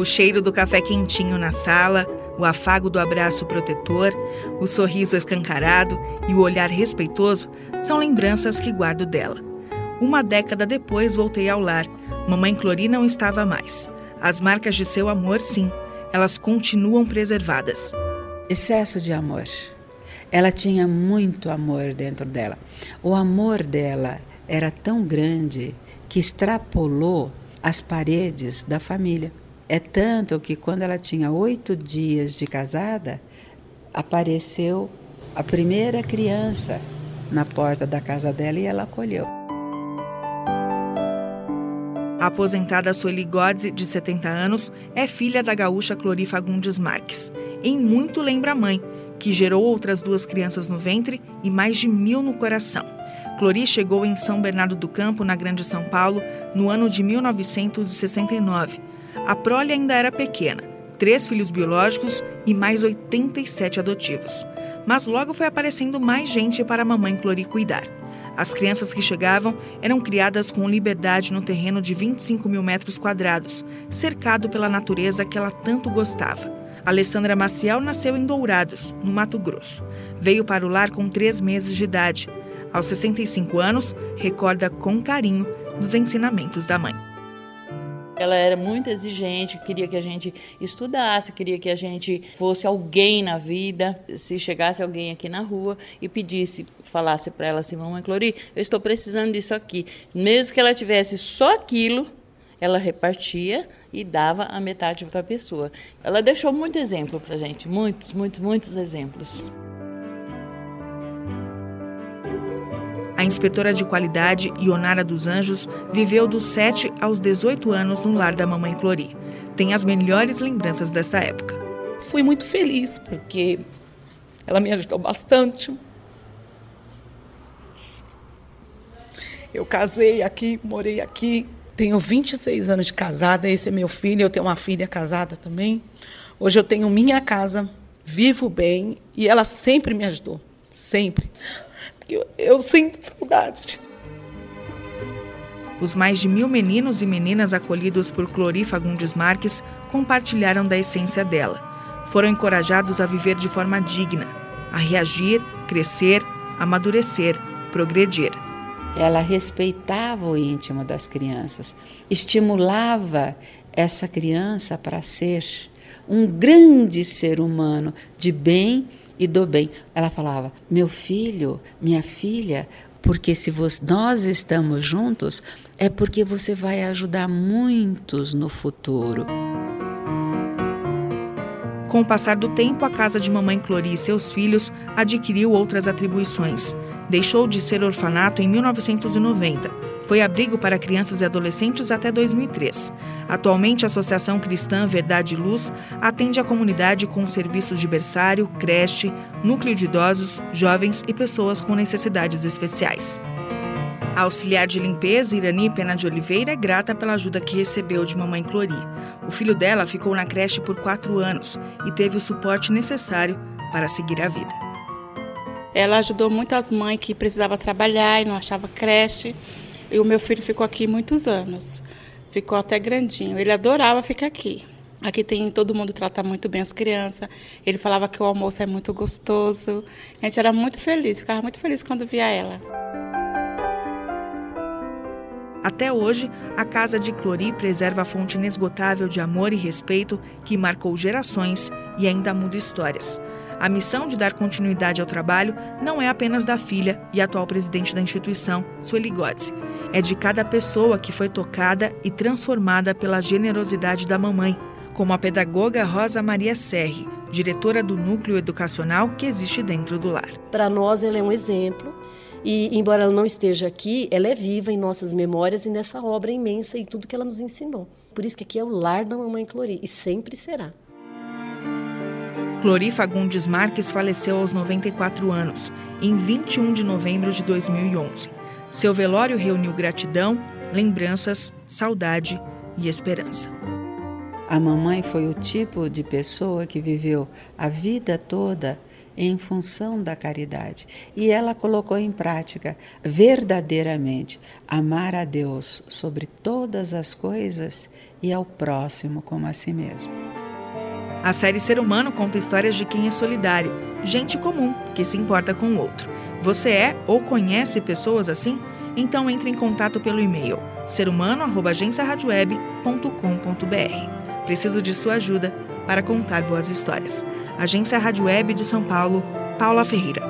O cheiro do café quentinho na sala, o afago do abraço protetor, o sorriso escancarado e o olhar respeitoso são lembranças que guardo dela. Uma década depois voltei ao lar. Mamãe Clori não estava mais. As marcas de seu amor, sim, elas continuam preservadas. Excesso de amor. Ela tinha muito amor dentro dela. O amor dela era tão grande que extrapolou as paredes da família. É tanto que quando ela tinha oito dias de casada, apareceu a primeira criança na porta da casa dela e ela acolheu. A aposentada Sueli Godze, de 70 anos, é filha da gaúcha Clori Fagundes Marques. Em muito lembra a mãe, que gerou outras duas crianças no ventre e mais de mil no coração. Clori chegou em São Bernardo do Campo, na Grande São Paulo, no ano de 1969 a prole ainda era pequena, três filhos biológicos e mais 87 adotivos. Mas logo foi aparecendo mais gente para a mamãe Clori cuidar. As crianças que chegavam eram criadas com liberdade no terreno de 25 mil metros quadrados, cercado pela natureza que ela tanto gostava. Alessandra Maciel nasceu em Dourados, no Mato Grosso. Veio para o lar com três meses de idade. Aos 65 anos, recorda com carinho dos ensinamentos da mãe. Ela era muito exigente, queria que a gente estudasse, queria que a gente fosse alguém na vida. Se chegasse alguém aqui na rua e pedisse, falasse para ela assim: Mamãe Clori, eu estou precisando disso aqui. Mesmo que ela tivesse só aquilo, ela repartia e dava a metade para a pessoa. Ela deixou muito exemplo para gente, muitos, muitos, muitos exemplos. A inspetora de qualidade, Ionara dos Anjos, viveu dos 7 aos 18 anos no lar da mamãe Clori. Tem as melhores lembranças dessa época. Fui muito feliz porque ela me ajudou bastante. Eu casei aqui, morei aqui. Tenho 26 anos de casada, esse é meu filho, eu tenho uma filha casada também. Hoje eu tenho minha casa, vivo bem e ela sempre me ajudou, sempre eu, eu sinto saudade. Os mais de mil meninos e meninas acolhidos por Clori Fagundes Marques compartilharam da essência dela. Foram encorajados a viver de forma digna, a reagir, crescer, amadurecer, progredir. Ela respeitava o íntimo das crianças, estimulava essa criança para ser um grande ser humano de bem e do bem. Ela falava: meu filho, minha filha, porque se nós estamos juntos, é porque você vai ajudar muitos no futuro. Com o passar do tempo, a casa de mamãe Clori e seus filhos adquiriu outras atribuições. Deixou de ser orfanato em 1990 foi abrigo para crianças e adolescentes até 2003. Atualmente, a Associação Cristã Verdade e Luz atende a comunidade com serviços de berçário, creche, núcleo de idosos, jovens e pessoas com necessidades especiais. A auxiliar de limpeza, Irani Pena de Oliveira, é grata pela ajuda que recebeu de mamãe Clori. O filho dela ficou na creche por quatro anos e teve o suporte necessário para seguir a vida. Ela ajudou muitas mães que precisavam trabalhar e não achava creche. E o meu filho ficou aqui muitos anos. Ficou até grandinho. Ele adorava ficar aqui. Aqui tem todo mundo trata muito bem as crianças. Ele falava que o almoço é muito gostoso. A gente era muito feliz, ficava muito feliz quando via ela. Até hoje, a Casa de Clori preserva a fonte inesgotável de amor e respeito que marcou gerações e ainda muda histórias. A missão de dar continuidade ao trabalho não é apenas da filha e atual presidente da instituição, Sueli Godse. É de cada pessoa que foi tocada e transformada pela generosidade da mamãe, como a pedagoga Rosa Maria Serri, diretora do núcleo educacional que existe dentro do lar. Para nós, ela é um exemplo. E, embora ela não esteja aqui, ela é viva em nossas memórias e nessa obra imensa e tudo que ela nos ensinou. Por isso que aqui é o lar da Mamãe Clori e sempre será. Clori Fagundes Marques faleceu aos 94 anos, em 21 de novembro de 2011. Seu velório reuniu gratidão, lembranças, saudade e esperança. A mamãe foi o tipo de pessoa que viveu a vida toda em função da caridade. E ela colocou em prática verdadeiramente amar a Deus sobre todas as coisas e ao próximo como a si mesmo. A série Ser Humano conta histórias de quem é solidário, gente comum que se importa com o outro. Você é ou conhece pessoas assim? Então entre em contato pelo e-mail serhumano@agenciaradioweb.com.br. Preciso de sua ajuda para contar boas histórias. Agência Rádio Web de São Paulo, Paula Ferreira.